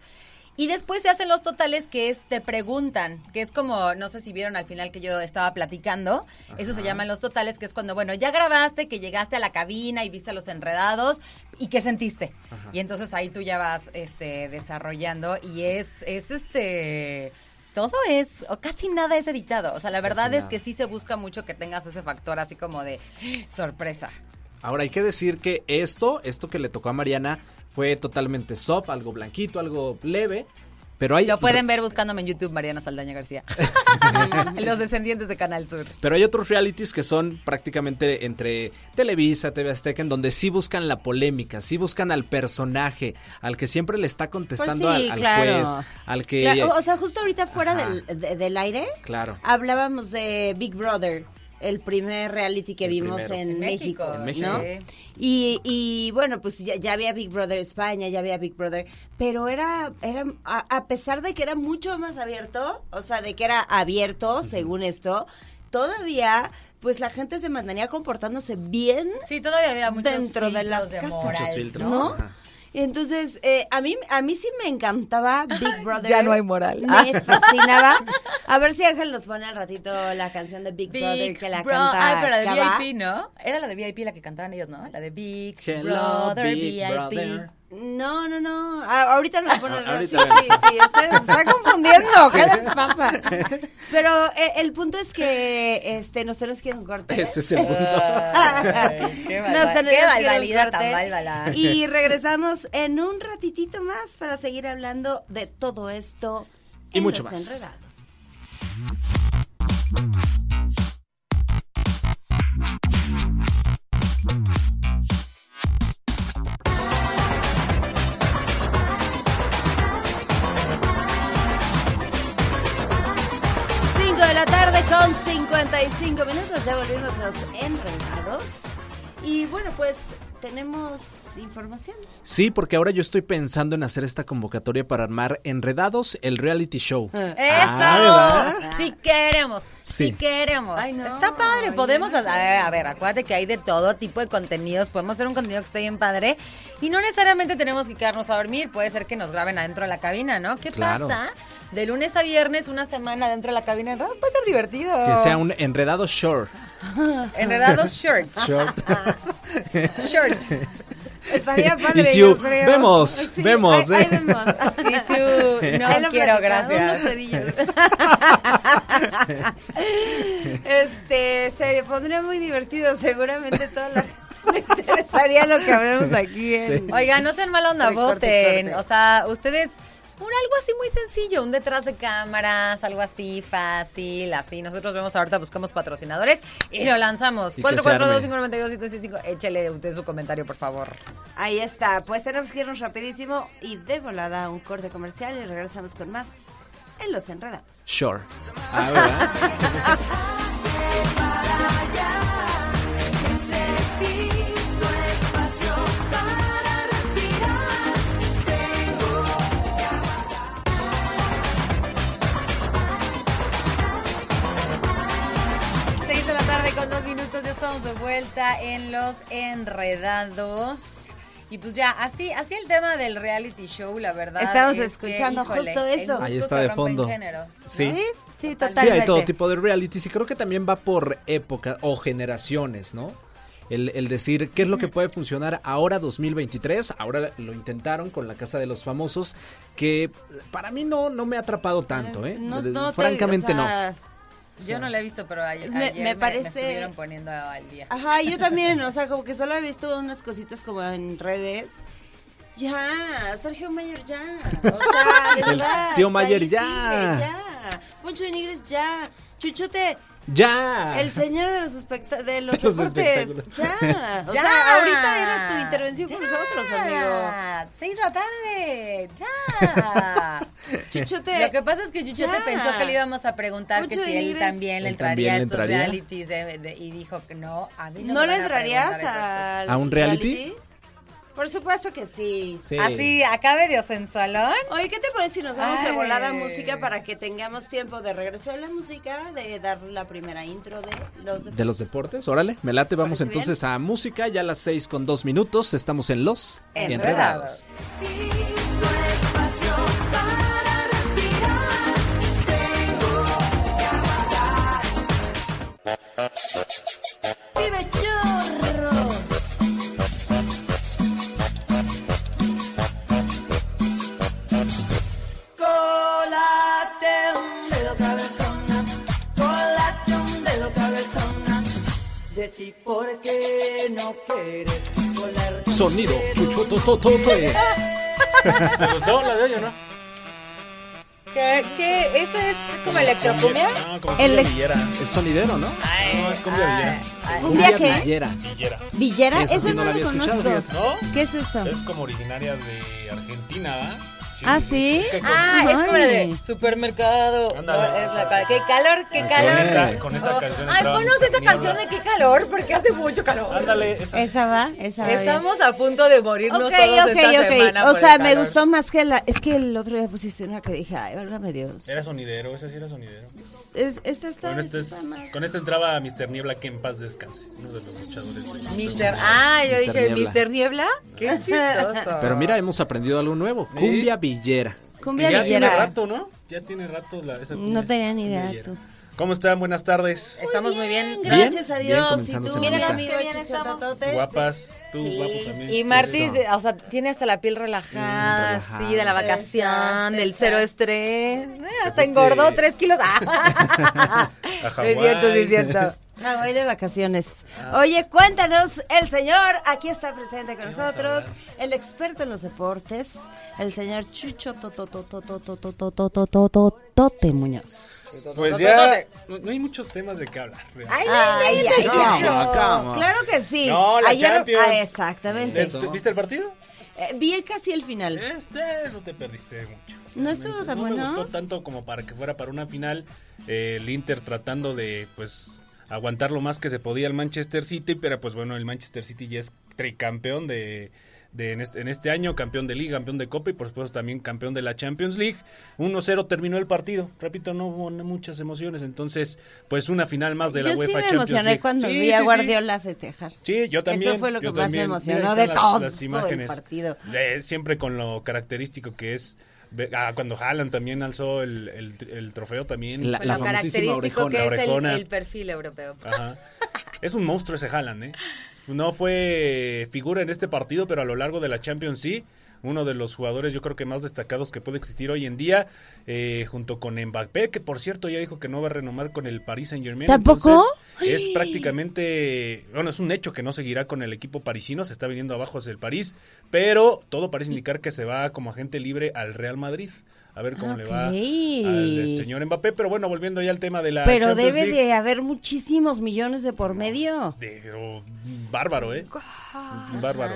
Y después se hacen los totales que es te preguntan, que es como, no sé si vieron al final que yo estaba platicando, eso se llaman los totales, que es cuando, bueno, ya grabaste, que llegaste a la cabina y viste a los enredados y qué sentiste. Y entonces ahí tú ya vas este desarrollando y es es este todo es, o casi nada es editado. O sea, la verdad es nada. que sí se busca mucho que tengas ese factor así como de sorpresa. Ahora hay que decir que esto, esto que le tocó a Mariana fue totalmente soft, algo blanquito, algo leve. Pero hay, Lo pueden ver buscándome en YouTube, Mariana Saldaña García. *laughs* Los descendientes de Canal Sur. Pero hay otros realities que son prácticamente entre Televisa, TV Azteca, en donde sí buscan la polémica, sí buscan al personaje, al que siempre le está contestando Pues sí, al, al claro. juez, al que... Claro, o sea, justo ahorita fuera del, de- del aire, Claro. hablábamos de Big Brother, el primer reality que El vimos primero. en, En México, México, En México. ¿no? sí. Y, y bueno, pues ya, ya había Big Brother España, ya había Big Brother, pero era, era a, a pesar de que era mucho más abierto, o sea, de que era abierto, según esto, todavía, pues la gente se mantenía comportándose bien Sí, todavía había muchos dentro de las filtros de casas. moral, Muchos filtros. ¿no? Ajá. Entonces, eh, a mí a mí sí me encantaba Big Brother. Ya no hay moral. Me fascinaba. *laughs* A ver si Ángel nos pone al ratito la canción de Big, Brother Big que la Bro- canta. Ay, pero la de. VIP, ¿no? Era la de VIP la que cantaban ellos, ¿no? La de Big Hello, Brother, Big VIP. Brother. No, no, no. Ah, ahorita nos pone Ah, sí, ahorita sí, vemos. sí, ustedes se están confundiendo. ¿Qué les pasa? *laughs* Pero eh, el punto es que este nos tenemos que ir a un corte. Ese es el punto. Ay, qué Nos a barbaridad tan bárbara. Y regresamos en un ratitito más para seguir hablando de todo esto Y en mucho Los más. Enredados. 55 minutos, ya volvimos los enredados. Y bueno, pues tenemos información. Sí, porque ahora yo estoy pensando en hacer esta convocatoria para armar Enredados, el reality show. ¡Eso! Ah, sí queremos, sí, Sí. queremos. Ay, no, Está padre, ay, podemos... no. A ver, a ver, acuérdate que hay de todo tipo de contenidos. Podemos hacer un contenido que esté bien padre. Y no necesariamente tenemos que quedarnos a dormir. Puede ser que nos graben adentro de la cabina, ¿no? ¿Qué Claro. pasa? De lunes a viernes, una semana dentro de la cabina. Puede ser divertido. Que sea un Enredado Short. *laughs* Enredados shirt. Short. Shirt. *laughs* *laughs* Estaría *laughs* padre, Y si yo u- creo. vemos, vemos, ahí- ahí ¿eh? vemos. *laughs* Y su- *laughs* no Ahí lo quiero, gracias. unos este, se pondría muy divertido. Seguramente toda la interesaría lo que hablamos aquí. En... Oiga, no sean voten. corte. O sea, ustedes, un algo así muy sencillo, un detrás de cámaras, algo así fácil, así. Nosotros vemos ahorita, buscamos patrocinadores y lo lanzamos. Y que se arme. 442-592-765. Échele usted su comentario, por favor. Ahí está. Pues tenemos que irnos rapidísimo y de volada a un corte comercial y regresamos con más en Los Enredados. Short. Ah, *laughs* estamos de vuelta en Los Enredados. Y pues ya, así, así el tema del reality show, la verdad. Estamos es que, escuchando justo eso. gusto Ahí está se de fondo. géneros. Sí. Sí, sí, Totalmente. Sí, hay todo tipo de realities y creo que también va por época o generaciones, ¿no? El, el decir qué es lo que puede funcionar ahora 2023, ahora lo intentaron con la Casa de los Famosos, que para mí no, no me ha atrapado tanto, ¿eh? No, De- no te- Francamente o sea, Yo no la he visto, pero ayer Me- ayer me parece- me estuvieron poniendo al día. Ajá, yo también, o sea, como que solo he visto unas cositas como en redes. Ya, Sergio Mayer ya. O sea, *laughs* de El verdad. tío Mayer ya. sigue, ya. Poncho de Nigres ya. Chuchote, ¡Ya! el señor de los, de los, De los deportes. Ya. *laughs* O Ya. sea, ahorita era tu intervención con nosotros, amigo. Seis de la tarde. Ya. *laughs* Chuchote. Lo que pasa es que Chuchote ya. pensó que le íbamos a preguntar que si él también le entraría a estos entraría. realities de- de- y dijo que no, a mí no, ¿No, me le entrarías a, ¿A un reality? Por supuesto que sí. Sí. Así, acá medio sensualón. Oye, ¿qué te parece si nos vamos de Ay. volada a música para que tengamos tiempo de regreso a la música, de dar la primera intro de los De los deportes, órale, me late, vamos ¿Parece entonces a música, ya a las seis con dos minutos, estamos en Los Enredados. Enredados. ¡Vive Por qué no quieres colar. Sonido, chuchotototote. *laughs* ¿Te gustó la de hoy o no? ¿Qué, qué? ¿Eso es como electrocumbia? No, como El- villera. Es sonidero, ¿no? No, es cumbia villera. Villera. Villera. ¿Villera? Esa Eso sí no, lo había escuchado. ¿Qué es eso? Es como originaria de Argentina, ¿va? Ah, ¿sí? Ah, es como la de supermercado. Ándale. No, es la ca- qué calor, qué calor. esa- con esa canción Ay, entraba esa canción de qué calor, porque hace mucho calor. Ándale, esa. Esa va, esa va. bien. Estamos a punto de morirnos Ok, todos ok, esta ok. semana O por sea, el me calor. gustó más que la. Es que el otro día pusiste una que dije, ay, válgame Dios. Era sonidero, esa sí era sonidero. Es, esta está. Con, esta es- está más- con esta entraba Mr. Niebla que en paz descanse. Uno de los luchadores. de- Mister, ah, yo dije Niebla. Mister Niebla. Qué chistoso. Pero mira, hemos aprendido algo nuevo. Cumbia villera. Cumbia ya tiene rato, ¿no? Ya tiene rato la, esa No tenía ni idea, tú. ¿Cómo están? Buenas tardes. Estamos muy bien. Gracias a Dios. y tú, mira, amigo Qué bien estamos. Guapas. Tú, guapo también. Y Martis, Eso. o sea, tiene hasta la piel relajada, relajada. sí, de la vacación, Exacto, del cero estrés. Eh, hasta engordó tres kilos. Ah. *laughs* A es cierto, sí, es cierto. Ah, voy de vacaciones. Oye, cuéntanos, el señor aquí está presente con nosotros, el experto en los deportes, el señor Chucho Tote Muñoz. Pues ya no, no hay muchos temas de qué hablar. Ay, ay, ay. Claro que sí. No, la Champions. ah, exactamente. ¿Este- ¿Viste el partido? Vi casi el final. Este, no te perdiste mucho. No estuvo tan no bueno. me gustó tanto como para que fuera para una final. El Inter tratando de, pues, aguantar lo más que se podía el Manchester City, pero pues bueno, el Manchester City ya es tricampeón de, de en, este, en este año, campeón de Liga, campeón de Copa y por supuesto también campeón de la Champions League. 1-0 terminó el partido. Repito, no hubo muchas emociones, entonces, pues una final más de la Yo UEFA sí me Champions emocioné League. cuando Sí, vi a sí. Guardiola festejar. Sí, yo también. Eso fue lo que más me también. emocionó Mira, de las- todo las el imágenes. partido. Eh, siempre con lo característico que es. Ah, cuando Haaland también alzó el, el, el trofeo también. La- famosísima orejona. que es el, el perfil europeo. Ajá. Es un monstruo ese Haaland, ¿eh? No fue figura en este partido, pero a lo largo de la Champions sí. Uno de los jugadores yo creo que más destacados que puede existir hoy en día, eh, junto con Mbappé, que por cierto ya dijo que no va a renomar con el Paris Saint Germain. ¿Tampoco? es prácticamente, bueno, es un hecho que no seguirá con el equipo parisino, se está viniendo abajo hacia el París, pero todo parece indicar que se va como agente libre al Real Madrid. A ver cómo le va al señor Mbappé, pero bueno, volviendo ya al tema de la Pero Champions debe League. de haber muchísimos millones de por medio. De- pero bárbaro, ¿eh? Bárbaro.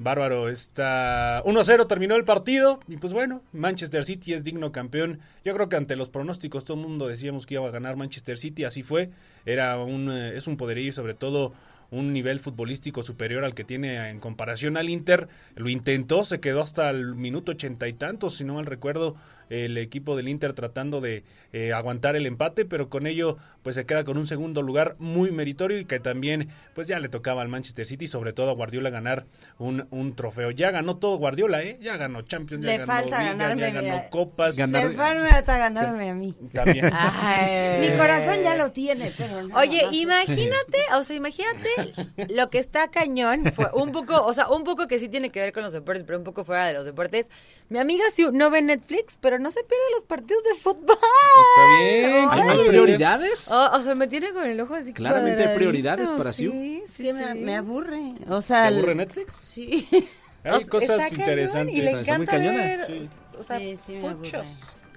Bárbaro. Está 1-0 terminó el partido. Y pues bueno, Manchester City es digno campeón. Yo creo que ante los pronósticos todo el mundo decíamos que iba a ganar Manchester City. Así fue. Era un, eh, es un poderío y sobre todo un nivel futbolístico superior al que tiene en comparación al Inter. Lo intentó, se quedó hasta el minuto ochenta y tantos, si no mal recuerdo, el equipo del Inter tratando de eh, aguantar el empate, pero con ello pues se queda con un segundo lugar muy meritorio y que también pues ya le tocaba al Manchester City, sobre todo a Guardiola ganar un, un trofeo. Ya ganó todo Guardiola, ¿eh? Ya ganó Champions, ya Le ganó falta Liga, ganarme, ya ganó mira. Copas. Ganar- Me falta ganarme a mí. También. *laughs* Ay. Mi corazón ya lo tiene, pero no. Oye, no imagínate, o sea, imagínate lo que está cañón, fue un poco, o sea, un poco que sí tiene que ver con los deportes, pero un poco fuera de los deportes. Mi amiga sí no ve Netflix, pero no se pierde los partidos de fútbol. Está bien. ¿Hay prioridades? O, o sea, me tiene con el ojo así. Claramente hay prioridades para sí, Siu. sí, Sí, me, sí. me aburre. O ¿Te sea, aburre el- Netflix? sí. O Hay sea, cosas está cañón interesantes. Y le Está muy encanta cañona. ver, Sí. o sea, Sí,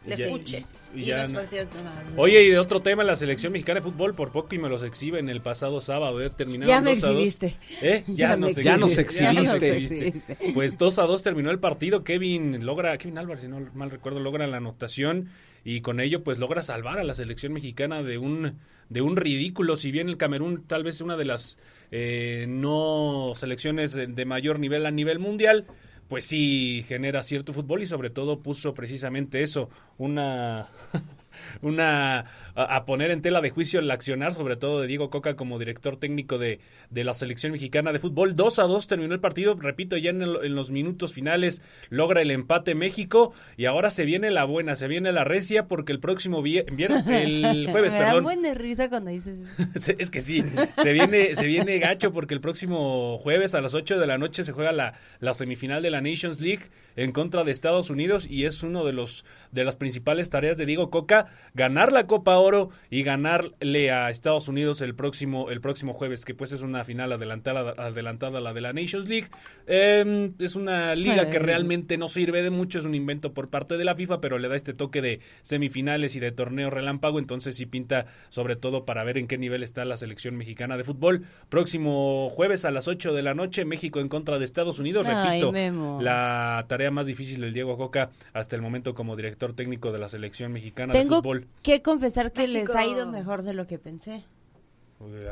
De ya- fuches. y Y ya los no- partidos de. Oye, y de otro tema, la selección mexicana de fútbol por poco y me los exhiben el pasado sábado, ¿eh? terminaron Ya me 2 a 2. exhibiste. ¿Eh? *laughs* Ya, Ya nos me Ya nos exhibiste. Ya nos exhibiste. exhibiste. Pues 2 a 2 terminó el partido. Kevin logra, Kevin Álvarez, si no mal recuerdo, logra la anotación y con ello pues logra salvar a la selección mexicana de un de un ridículo. Si bien el Camerún tal vez una de las eh, no selecciones de, de mayor nivel a nivel mundial, pues sí genera cierto fútbol y sobre todo puso precisamente eso, una *laughs* una a, a poner en tela de juicio el accionar, sobre todo de Diego Coca como director técnico de, de la selección mexicana de fútbol. 2 a 2 terminó el partido, repito, ya en, el- en los minutos finales logra el empate México y ahora se viene la buena, se viene la recia porque el próximo vie- vier- *laughs* el jueves, me perdón. buen de risa cuando dices eso. *laughs* Es que sí, se viene, se viene gacho porque el próximo jueves a las 8 de la noche se juega la, la semifinal de la Nations League en contra de Estados Unidos y es uno de los de las principales tareas de Diego Coca ganar la Copa Oro y ganarle a Estados Unidos el próximo, el próximo jueves, que pues es una final adelantada, adelantada a la de la Nations League. Eh, es una liga que realmente no sirve de mucho, es un invento por parte de la FIFA, pero le da este toque de semifinales y de torneo relámpago, entonces sí pinta sobre todo para ver en qué nivel está la selección mexicana de fútbol. Próximo jueves a las 8 de la noche, México en contra de Estados Unidos, Ay, repito, Memo. la tarea más difícil del Diego Coca hasta el momento como director técnico de la selección mexicana Tengo de fútbol. Que confesar que les México. ha ido mejor de lo que pensé.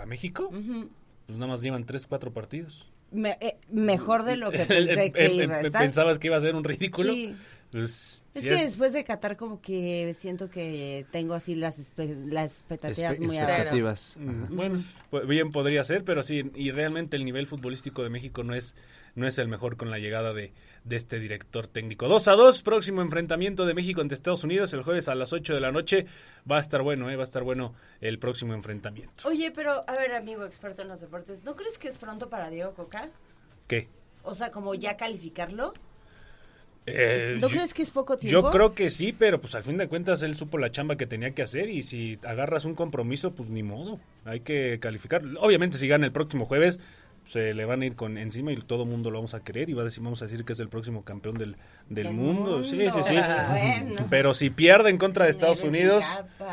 ¿A México? Pues nada más llevan 3, 4 partidos. Me- eh, mejor de lo que *laughs* pensé que iba a estar. ¿Pensabas que iba a ser un ridículo? Sí. Pues, Es sí que después de Qatar como que siento que tengo así las, espe- las expectativas Espe- muy expectativas. Mm, Bueno, pues, bien podría ser, pero sí, y realmente el nivel futbolístico de México no es, no es el mejor con la llegada de, de este director técnico. 2 a 2, próximo enfrentamiento de México ante Estados Unidos el jueves a las 8 de la noche. Va a estar bueno, ¿eh? va a estar bueno el próximo enfrentamiento. Oye, pero a ver, amigo experto en los deportes, ¿no crees que es pronto para Diego Coca? ¿Qué? O sea, como ya calificarlo. Eh, ¿No yo- crees que es poco tiempo? Yo creo que sí, pero pues al fin de cuentas él supo la chamba que tenía que hacer y si agarras un compromiso, pues ni modo, hay que calificar. Obviamente si gana el próximo jueves, se le van a ir con encima y todo el mundo lo vamos a querer y va a decir, vamos a decir que es el próximo campeón del, del Del mundo. Sí, sí, sí. Bueno. Pero si pierde en contra de Estados Unidos...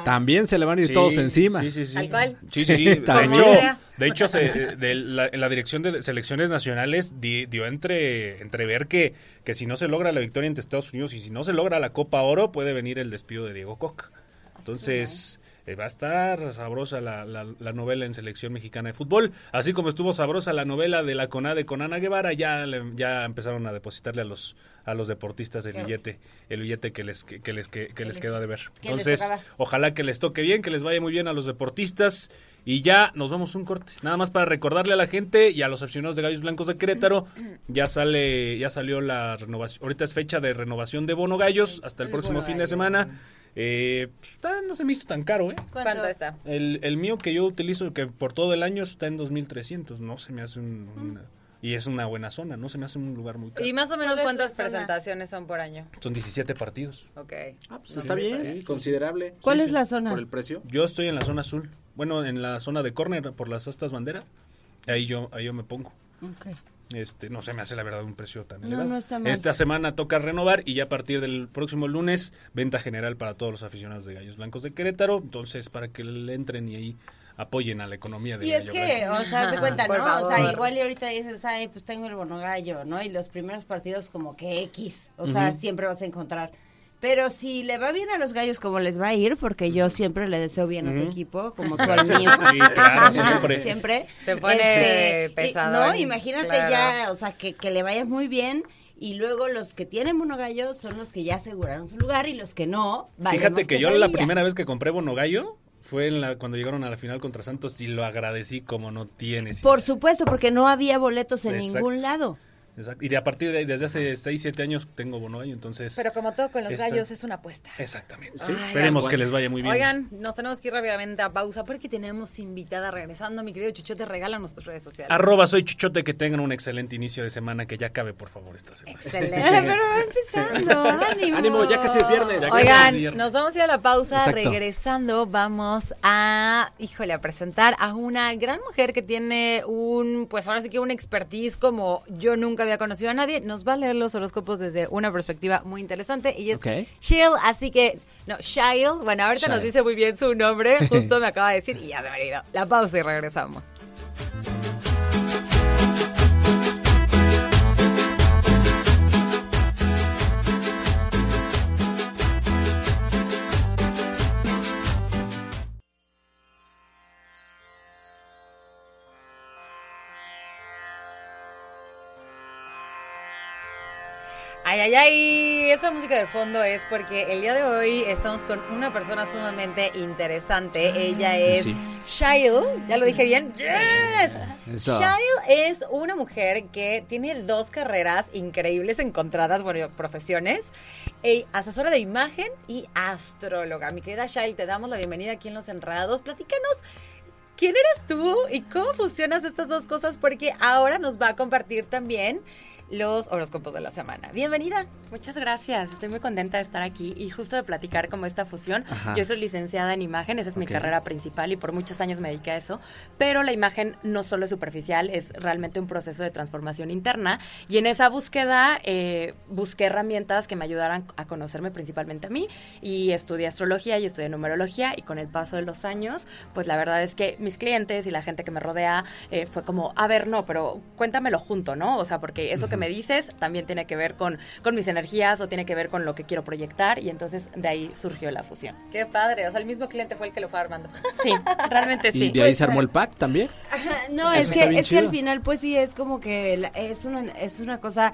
También se le van a ir Sí, todos encima. Sí, sí, sí. ¿Tal cual? Sí, sí, sí. *laughs* De También. hecho, de hecho se- de la, la dirección de selecciones nacionales di- dio entre, entrever que, que si no se logra la victoria ante Estados Unidos y si no se logra la Copa Oro, puede venir el despido de Diego Coca. Entonces, eh, va a estar sabrosa la, la- la novela en selección mexicana de fútbol. Así como estuvo sabrosa la novela de la CONADE con Ana Guevara, ya, le- ya empezaron a depositarle a los a los deportistas el billete, el billete que les que, que les que, que les les- queda de ver. Entonces. Ojalá que les toque bien, que les vaya muy bien a los deportistas. Y ya nos vamos un corte. Nada más para recordarle a la gente y a los aficionados de Gallos Blancos de Querétaro. *clears throat* Ya sale, ya salió la renovación. Ahorita es fecha de renovación de Bono Gallos hasta el, El próximo fin de Gallo. semana. Eh, pues, está- no se me hizo tan caro, ¿eh? ¿Cuánto está? El, el mío que yo utilizo, que por todo el año está en 2300. No se me hace un. una- y es una buena zona, no se me hace un lugar muy caro. ¿Y más o menos ¿Cuál es cuántas presentaciones son por año? Son 17 partidos. Ok. Ah, pues está bien, considerable. ¿Cuál Sí, es sí. la zona? Por el precio. Yo estoy en la zona azul. Bueno, en la zona de córner por las astas bandera. Ahí yo, ahí yo me pongo. Ok. Este, no se me hace la verdad un precio tan elevado. no está mal. Esta semana toca renovar y ya a partir del próximo lunes venta general para todos los aficionados de Gallos Blancos de Querétaro. Entonces, para que le entren y ahí apoyen a la economía de Y es Gallo que, Blanco. o sea, se cuenta, ¿no? O sea, igual y ahorita dices, ay, pues tengo el bonogallo, ¿no? Y los primeros partidos como que X, o sea, siempre vas a encontrar. Pero si le va bien a los gallos como les va a ir, porque yo siempre le deseo bien a tu equipo, como *laughs* tú al mío. Sí, claro, siempre. Siempre. Se pone y- pesadón, No, imagínate claro. ya, o sea, que, que le vaya muy bien. Y luego los que tienen bonogallo son los que ya aseguraron su lugar y los que no, Fíjate que yo la primera vez que compré Bono Gallo fue en la, cuando llegaron a la final contra Santos y lo agradecí como no tienes. Por supuesto, porque no había boletos en Exacto. ningún lado. Exacto. Y de a partir de ahí, desde hace 6, 7 años tengo Bono Gallo, entonces... Pero como todo con los Esta- gallos es una apuesta. Exactamente. Ay, Esperemos bueno. que les vaya muy bien. Oigan, nos tenemos que ir rápidamente a pausa porque tenemos invitada regresando. Mi querido Chuchote, regálanos tus redes sociales. Arroba soy Chuchote, que tengan un excelente inicio de semana, que ya cabe, por favor, esta semana. Excelente. *laughs* Pero va empezando, ánimo. Ánimo, ya casi es viernes. Ya Oigan, es viernes. nos vamos a ir a la pausa. Exacto. Regresando, vamos a, híjole, a presentar a una gran mujer que tiene un, pues ahora sí que un expertise como yo nunca había conocido a nadie. Nos va a leer los horóscopos desde una perspectiva muy interesante. Y es Ok. Shiel, así que, no, Shail. Bueno, ahorita nos dice muy bien su nombre. Justo *laughs* me acaba de decir y ya se me ha ido. La pausa y regresamos. Ay, ay, ay, esa música de fondo es porque el día de hoy estamos con una persona sumamente interesante. Ella es sí. Shail, ¿ya lo dije bien? ¡Yes! Shail es una mujer que tiene dos carreras increíbles encontradas, bueno, profesiones, asesora de imagen y astróloga. Mi querida Shail, te damos la bienvenida aquí en Los Enredados. Platícanos ¿quién eres tú y cómo fusionas estas dos cosas? Porque ahora nos va a compartir también los horóscopos de la semana. Bienvenida. Muchas gracias, estoy muy contenta de estar aquí y justo de platicar como esta fusión. Yo soy licenciada en imagen, esa es mi Ok. carrera principal y por muchos años me dediqué a eso, pero la imagen no solo es superficial, es realmente un proceso de transformación interna y en esa búsqueda eh, busqué herramientas que me ayudaran a conocerme principalmente a mí y estudié astrología y estudié numerología y con el paso de los años, pues la verdad es que mis clientes y la gente que me rodea eh, fue como, a ver, no, pero cuéntamelo junto, ¿no? O sea, porque eso que me dices también tiene que ver con, con mis energías o tiene que ver con lo que quiero proyectar y entonces de ahí surgió la fusión. Qué padre. O sea, el mismo cliente fue el que lo fue armando. *laughs* Sí, realmente *laughs* sí. ¿Y de ahí se armó el pack también? No, Eso es que, es que al final, pues sí, es como que la- es una, es una cosa,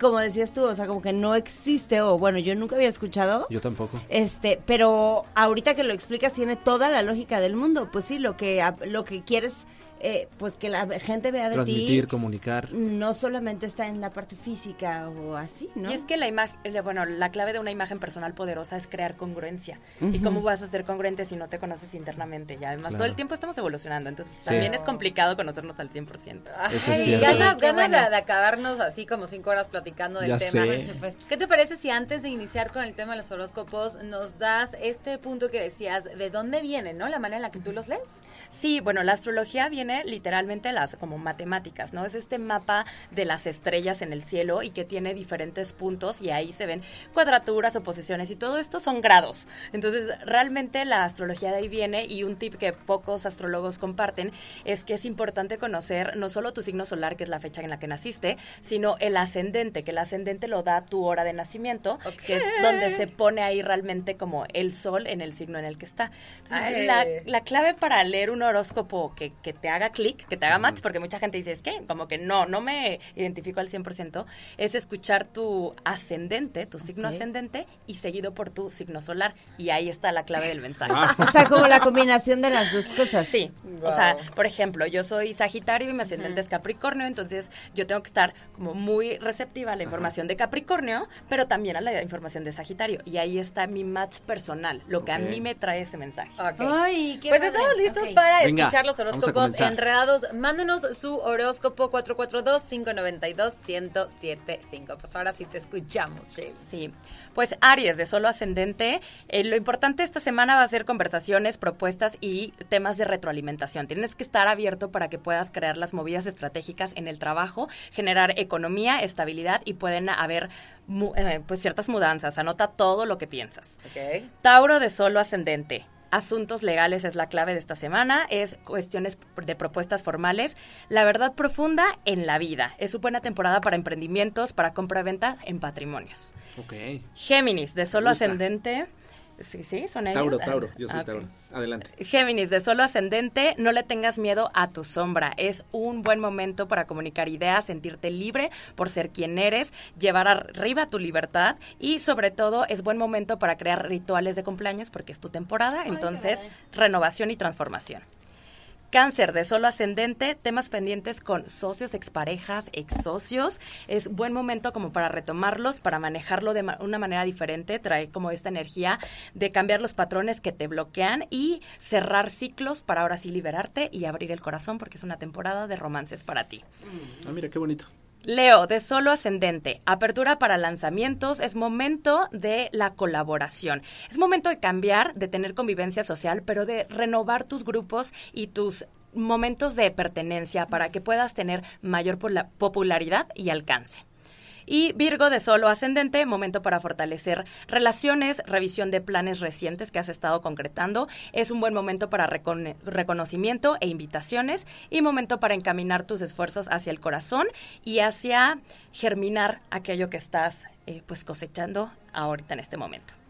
como decías tú, o sea, como que no existe, o bueno, yo nunca había escuchado. Yo tampoco. Este, pero ahorita que lo explicas tiene toda la lógica del mundo. Pues sí, lo que lo que quieres, eh, pues que la gente vea de Transmitir, ti, comunicar. no solamente está en la parte física o así, ¿no? Y es que la imagen, bueno, la clave de una imagen personal poderosa es crear congruencia. ¿Y cómo vas a ser congruente si no te conoces internamente? Y además todo Claro. el tiempo estamos evolucionando, entonces Sí. también es complicado conocernos al 100%. Eso es Ay, cierto. ganas, ganas bueno. de, acabarnos así como cinco horas platicando del Ya tema. sé. ¿Qué te parece si antes de iniciar con el tema de los horóscopos nos das este punto que decías de dónde viene, ¿no? La manera en la que tú los lees. Sí, bueno, la astrología viene literalmente las como matemáticas, ¿no? Es este mapa de las estrellas en el cielo y que tiene diferentes puntos y ahí se ven cuadraturas, oposiciones y todo esto son grados. Entonces, realmente la astrología de ahí viene y un tip que pocos astrólogos comparten es que es importante conocer no solo tu signo solar, que es la fecha en la que naciste, sino el ascendente, que el ascendente lo da tu hora de nacimiento, que es donde se pone ahí realmente como el sol en el signo en el que está. Entonces, la clave para leer un horóscopo que, que te haga clic, que te haga match, porque mucha gente dice, es que como que no, no me identifico al 100%, es escuchar tu ascendente, tu signo ascendente, y seguido por tu signo solar. Y ahí está la clave del mensaje. O sea, como la combinación de las dos cosas. Sí, Wow. o sea, por ejemplo, yo soy Sagitario y mi ascendente es Capricornio, entonces yo tengo que estar como muy receptiva a la información de Capricornio, pero también a la información de Sagitario. Y ahí está mi match personal, lo que a mí me trae ese mensaje. Ay, qué Pues padre. estamos listos para Venga, escuchar los horóscopos. Enredados. Mándenos su horóscopo 442-592-1075. Pues ahora sí te escuchamos, Jay. Sí, pues Aries, de solo ascendente, eh, lo importante esta semana va a ser conversaciones, propuestas y temas de retroalimentación. Tienes que estar abierto para que puedas crear las movidas estratégicas en el trabajo, generar economía, estabilidad y pueden haber mu- eh, pues ciertas mudanzas. Anota todo lo que piensas. Tauro de solo ascendente. Asuntos legales es la clave de esta semana, es cuestiones de propuestas formales, la verdad profunda en la vida. Es una buena temporada para emprendimientos, para compra-ventas en patrimonios. Ok. Géminis, de solo ascendente. Sí, sí, son ellos. Tauro, Tauro. *laughs* Yo soy Ah. Tauro. Adelante. Géminis, de solo ascendente, no le tengas miedo a tu sombra. Es un buen momento para comunicar ideas, sentirte libre por ser quien eres, llevar arriba tu libertad y sobre todo es buen momento para crear rituales de cumpleaños porque es tu temporada, entonces renovación y transformación. Cáncer de solo ascendente, temas pendientes con socios, exparejas, ex socios. Es buen momento como para retomarlos, para manejarlo de ma- una manera diferente. Trae como esta energía de cambiar los patrones que te bloquean y cerrar ciclos para ahora sí liberarte y abrir el corazón porque es una temporada de romances para ti. Ah, mira, qué bonito. Leo, de solo ascendente, apertura para lanzamientos, es momento de la colaboración. Es momento de cambiar, de tener convivencia social, pero de renovar tus grupos y tus momentos de pertenencia para que puedas tener mayor popularidad y alcance. Y Virgo de solo ascendente, momento para fortalecer relaciones, revisión de planes recientes que has estado concretando. Es un buen momento para reconocimiento e invitaciones y momento para encaminar tus esfuerzos hacia el corazón y hacia germinar aquello que estás eh, pues cosechando ahorita en este momento.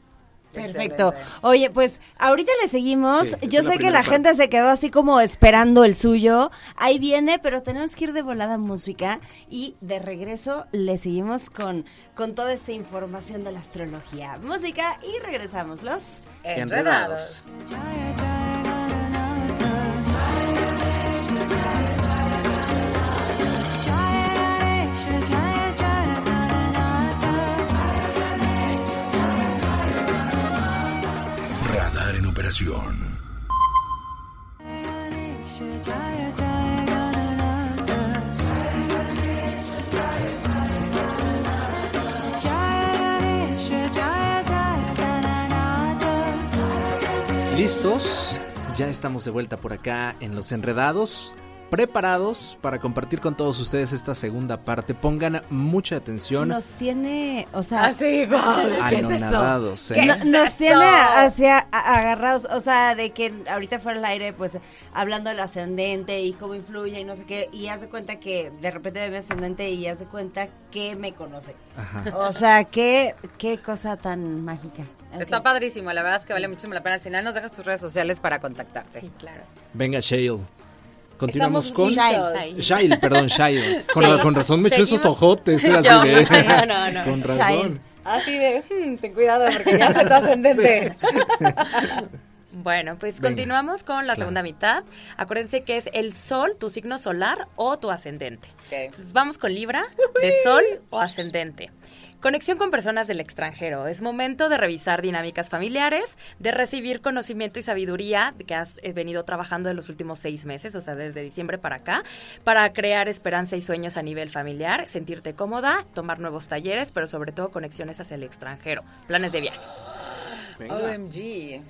Perfecto. Excelente. Oye, pues ahorita le seguimos. Sí, Yo la sé que la parte. gente se quedó así como esperando el suyo. Ahí viene, pero tenemos que ir de volada música y de regreso le seguimos con, con toda esta información de la astrología. Música y regresamos los Enredados. Radar ¿Listos? Ya estamos de vuelta por acá en Los Enredados. Preparados para compartir con todos ustedes esta segunda parte. Pongan mucha atención. Nos tiene, o sea, Así, guau, ¿qué es eso? Anonadados, ¿eh? ¿Qué no- es nos eso? tiene hacia agarrados, o sea, de que ahorita fuera el aire, pues hablando del ascendente y cómo influye y no sé qué, y hace cuenta que de repente ve mi ascendente y hace cuenta que me conoce. Ajá. O sea, qué, qué cosa tan mágica. Está padrísimo, la verdad es que vale muchísimo la pena. Al final nos dejas tus redes sociales para contactarte. Sí, claro. Venga, Shale. Continuamos Estamos con. Shail, perdón, Shail. Con, razón me echó esos ojotes. Era así de. *laughs* no, no, no. Con Shail. razón. Así de, hmm, ten cuidado porque ya se tu ascendente. *laughs* Bueno, pues Venga. continuamos con la Claro. segunda mitad. Acuérdense que es el sol, tu signo solar o tu ascendente. Ok. Entonces vamos con Libra, de sol o ascendente. Conexión con personas del extranjero. Es momento de revisar dinámicas familiares, de recibir conocimiento y sabiduría que has eh, venido trabajando en los últimos seis meses, o sea, desde diciembre para acá, para crear esperanza y sueños a nivel familiar, sentirte cómoda, tomar nuevos talleres, pero sobre todo conexiones hacia el extranjero, planes de viajes. OMG.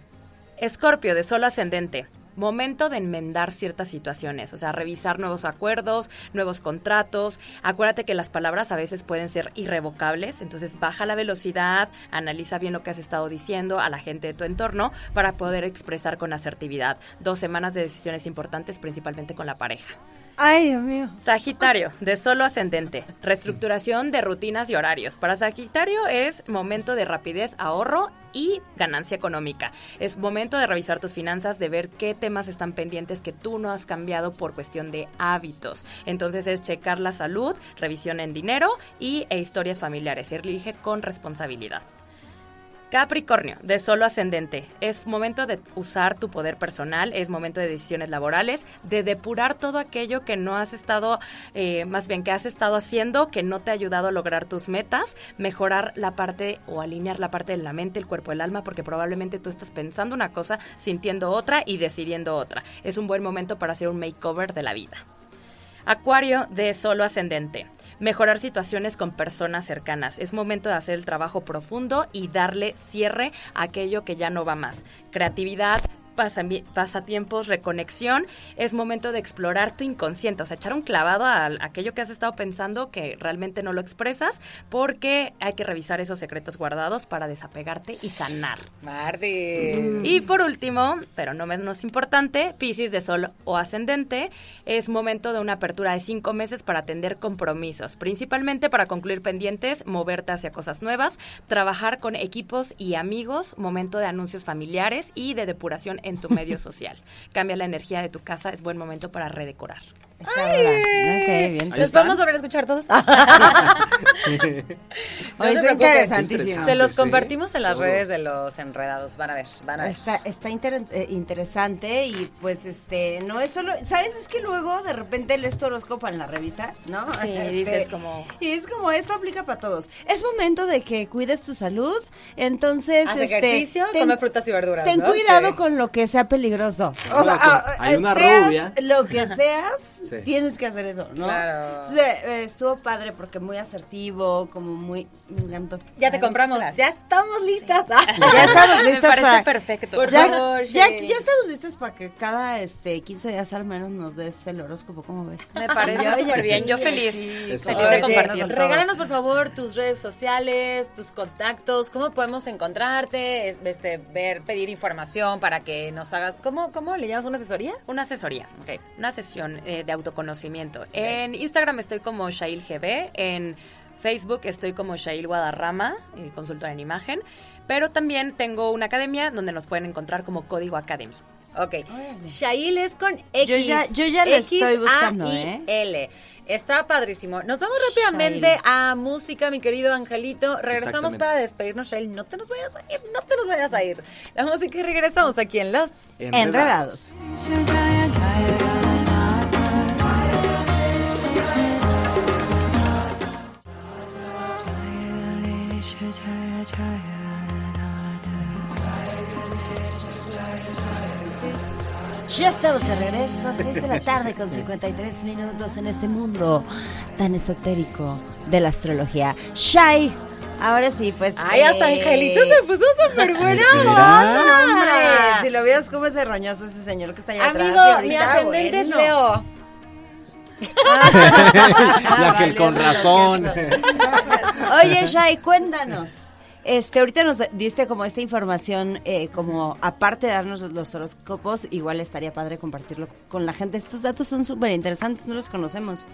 Escorpio, de solo ascendente. Momento de enmendar ciertas situaciones, o sea, revisar nuevos acuerdos, nuevos contratos. Acuérdate que las palabras a veces pueden ser irrevocables, entonces baja la velocidad, analiza bien lo que has estado diciendo a la gente de tu entorno para poder expresar con asertividad. Dos semanas de decisiones importantes, principalmente con la pareja. Ay, Dios mío. Sagitario, de solo ascendente. Reestructuración de rutinas y horarios. Para Sagitario es momento de rapidez, ahorro y ganancia económica. Es momento de revisar tus finanzas, de ver qué temas están pendientes que tú no has cambiado por cuestión de hábitos. Entonces es checar la salud, revisión en dinero y e historias familiares. Elige con responsabilidad. Capricornio, de solo ascendente. Es momento de usar tu poder personal, es momento de decisiones laborales, de depurar todo aquello que no has estado, eh, más bien que has estado haciendo, que no te ha ayudado a lograr tus metas, mejorar la parte o alinear la parte de la mente, el cuerpo, el alma, porque probablemente tú estás pensando una cosa, sintiendo otra y decidiendo otra. Es un buen momento para hacer un makeover de la vida. Acuario de solo ascendente. Mejorar situaciones con personas cercanas. Es momento de hacer el trabajo profundo y darle cierre a aquello que ya no va más. Creatividad, pasatiempos, reconexión. Es momento de explorar tu inconsciente, o sea, echar un clavado a, a aquello que has estado pensando que realmente no lo expresas, porque hay que revisar esos secretos guardados para desapegarte y sanar. Y por último, pero no menos importante, Piscis de Sol o Ascendente, es momento de una apertura de cinco meses para atender compromisos, principalmente para concluir pendientes, moverte hacia cosas nuevas, trabajar con equipos y amigos, momento de anuncios familiares y de depuración en tu medio *laughs* social. Cambia la energía de tu casa, es buen momento para redecorar. Esta hora. Ok, bien. ¿Los vamos a volver a escuchar todos? *laughs* Oye, se está preocupen. interesantísimo. Se los sí. compartimos en las Todos. redes de los enredados. Van a ver, van a ver. Está, está inter- eh, interesante y pues este, no es solo, ¿sabes? Es que luego de repente lees tu horóscopo en la revista, ¿no? Sí, Este, dices como- Y es como, esto aplica para todos. Es momento de que cuides tu salud, entonces... Haz este, ejercicio, come frutas y verduras, Ten ¿no? cuidado Sí. con lo que sea peligroso. O Hay sea, una- ah, hay una seas rubia. Lo que seas, *laughs* Sí. Tienes que hacer eso, ¿no? Claro. Entonces, eh, estuvo padre porque muy asertivo, como muy... Me encantó. Ya te compramos. Ya estamos listas. *laughs* ya estamos Me listas parece para... perfecto. Por ya, favor, ya, estamos listas para que cada este 15 días al menos nos des el horóscopo, ¿cómo ves? Me parece súper bien, yo feliz. sí, Eso. Feliz de compartir. Regálanos por favor tus redes sociales, tus contactos, cómo podemos encontrarte, Es- este, ver, pedir información para que nos hagas, ¿cómo, cómo le llamas una asesoría? Una asesoría, una sesión eh, de autoconocimiento. En Instagram estoy como Shail GB, en Facebook estoy como Shail Guadarrama, eh, consultora en imagen, pero también tengo una academia donde nos pueden encontrar como Código Academy. Ok. Shail es con X. Yo ya- yo ya le estoy buscando, X-A-I-L. ¿eh? L. Está padrísimo. Nos vamos rápidamente Shail. a música, mi querido Angelito. Regresamos para despedirnos, Shail. No te nos vayas a ir, no te nos vayas a ir. La música y regresamos aquí en Los. Enredados. Ya estamos de regreso, 6 de la tarde con 53 minutos en este mundo tan esotérico de la astrología. Shai Ahora sí, pues. Ay, hasta eh, Angelito se puso súper buena. No, hombre, si lo vieras cómo es de roñoso ese señor que está allá atrás. y Amigo, mi ascendente es bueno. Leo. *laughs* Ya que el con razón. que. Oye, Shai, cuéntanos. Este, ahorita nos diste como esta información, eh, como aparte de darnos los, los horóscopos, igual estaría padre compartirlo con la gente. Estos datos son súper interesantes, no los conocemos.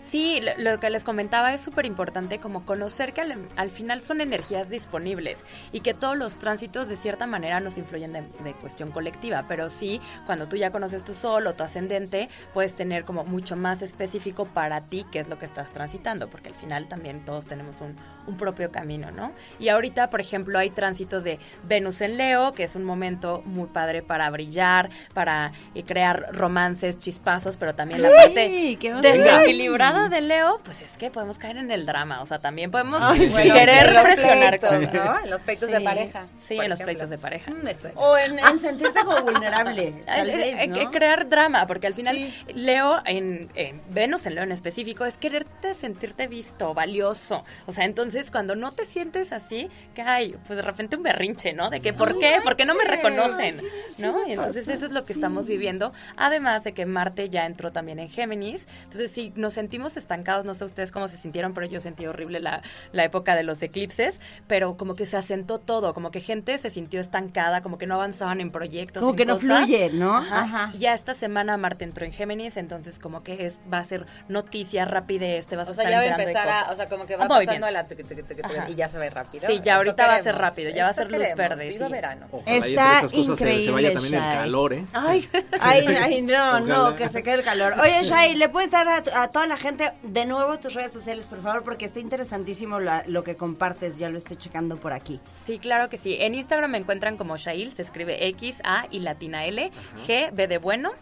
Sí, lo, que les comentaba es súper importante como conocer que al, al final son energías disponibles y que todos los tránsitos de cierta manera nos influyen de, de cuestión colectiva, pero sí, cuando tú ya conoces tu sol o tu ascendente, puedes tener como mucho más específico para ti qué es lo que estás transitando, porque al final también todos tenemos un, un propio camino, ¿no? Y ahorita, por ejemplo, hay tránsitos de Venus en Leo, que es un momento muy padre para brillar, para eh, crear romances, chispazos, pero también la parte desequilibrada de Leo, pues es que podemos caer en el drama, o sea, también podemos Ay, sí. querer presionar pleitos, cosas. ¿no? *laughs* En los pleitos de pareja. Sí, en los pleitos de pareja. Mm, me suena. O en, en sentirte como vulnerable, *laughs* tal Hay- vez, crear drama, porque al final Leo, en, en Venus, en Leo en específico, es quererte sentirte visto, valioso. O sea, entonces cuando no te sientes así, que hay, pues de repente un berrinche, ¿no? De que, ¿por qué? ¿Por qué no me reconocen? ¿No? Y entonces eso es lo que estamos viviendo. Además de que Marte ya entró también en Géminis. Entonces, si nos sentimos estancados, no sé ustedes cómo se sintieron, pero yo sentí horrible la, la época de los eclipses, pero como que se asentó todo, como que gente se sintió estancada, como que no avanzaban en proyectos. Como en que no fluye, ¿no? Ajá. Ajá. Ya esta semana Marte entró en Géminis, entonces como que es va a ser noticia, rapidez, te vas a O sea, estar ya va a empezar a, o sea, como que A va pasando movimiento. a la tuc, tuc, tuc, tuc, Ajá. y ya se ve rápido. Sí, ya ahorita va a ser rápido, ya va a ser luz queremos, verde, Viva sí. verano. Ojalá y entre Está esas cosas se, se vaya increíble, también el calor, ¿eh? Ay, *laughs* Ay, ay, no, no, que se quede el calor. Oye, *laughs* Shai, ¿le puedes dar a, a toda la gente de nuevo tus redes sociales, por favor? Porque está interesantísimo la- lo que compartes, ya lo estoy checando por aquí. Sí, claro que sí. En Instagram me encuentran como Shail, se escribe X, A y latina L, G, B de bueno.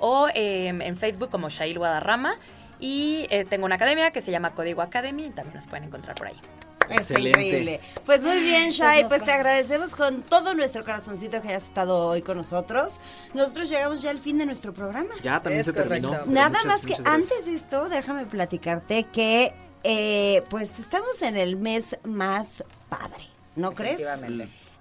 O eh, en Facebook como Shail Guadarrama. Y eh, tengo una academia que se llama Código Academy, también nos pueden encontrar por ahí. Excelente. increíble. Pues muy bien, Shai, pues te agradecemos con todo nuestro corazoncito que hayas estado hoy con nosotros. Nosotros llegamos ya al fin de nuestro programa. Ya también Es se terminó. correcto. Nada muchas, más que antes de esto, déjame platicarte que eh, pues estamos en el mes más padre, ¿no crees?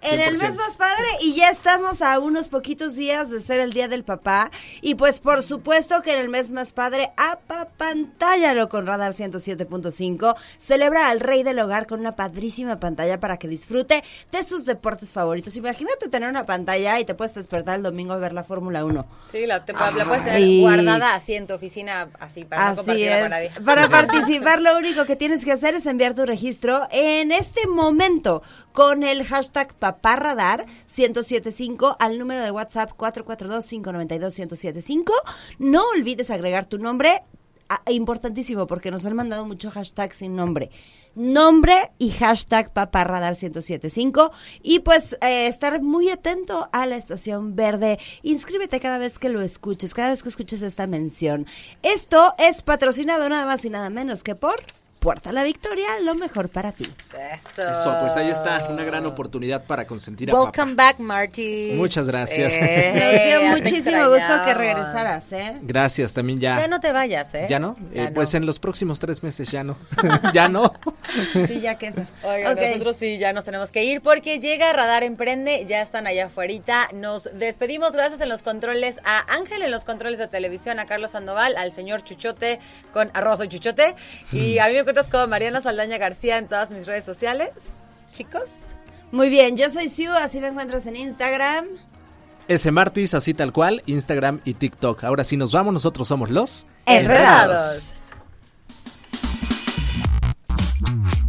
En el 100%. mes más padre y ya estamos a unos poquitos días de ser el Día del Papá. Y pues por supuesto que en el mes más padre, apapantállalo con Radar 107.5. Celebra al rey del hogar con una padrísima pantalla para que disfrute de sus deportes favoritos. Imagínate tener una pantalla y te puedes despertar el domingo a ver la Fórmula 1. Sí, la, te- la puedes tener guardada así en tu oficina, así para no Así compartirla es. con nadie. Para *laughs* participar, lo único que tienes que hacer es enviar tu registro en este momento con el hashtag paparradar 1075 al número de WhatsApp 442-592-1075. No olvides agregar tu nombre. Ah, importantísimo porque nos han mandado mucho hashtag sin nombre. Nombre y hashtag paparradar 1075 y pues eh, estar muy atento a la estación verde. Inscríbete cada vez que lo escuches, cada vez que escuches esta mención. Esto es patrocinado nada más y nada menos que por Puerta a la Victoria, lo mejor para ti. Eso. Eso, pues ahí está, una gran oportunidad para consentir a Welcome papá. back, Marty. Muchas gracias. Eh, Nos dio muchísimo gusto que regresaras, ¿eh? Gracias, también ya. Ya no te vayas, ¿eh? ¿Ya no? Ya Eh, no. Pues en los próximos tres meses ya no. *laughs* ya no. Sí, ya que eso. Oigan, nosotros sí ya nos tenemos que ir porque llega Radar Emprende, ya están allá afuera. Nos despedimos, gracias en los controles a Ángel en los controles de televisión, a Carlos Sandoval, al señor Chuchote con arroz soy Chuchote. Y a mí me como Mariana Saldaña García en todas mis redes sociales, chicos. Muy bien, yo soy Siu, así me encuentras en Instagram. S. Martis, así tal cual, Instagram y TikTok. Ahora sí nos vamos, nosotros somos los Enredados. Enredados.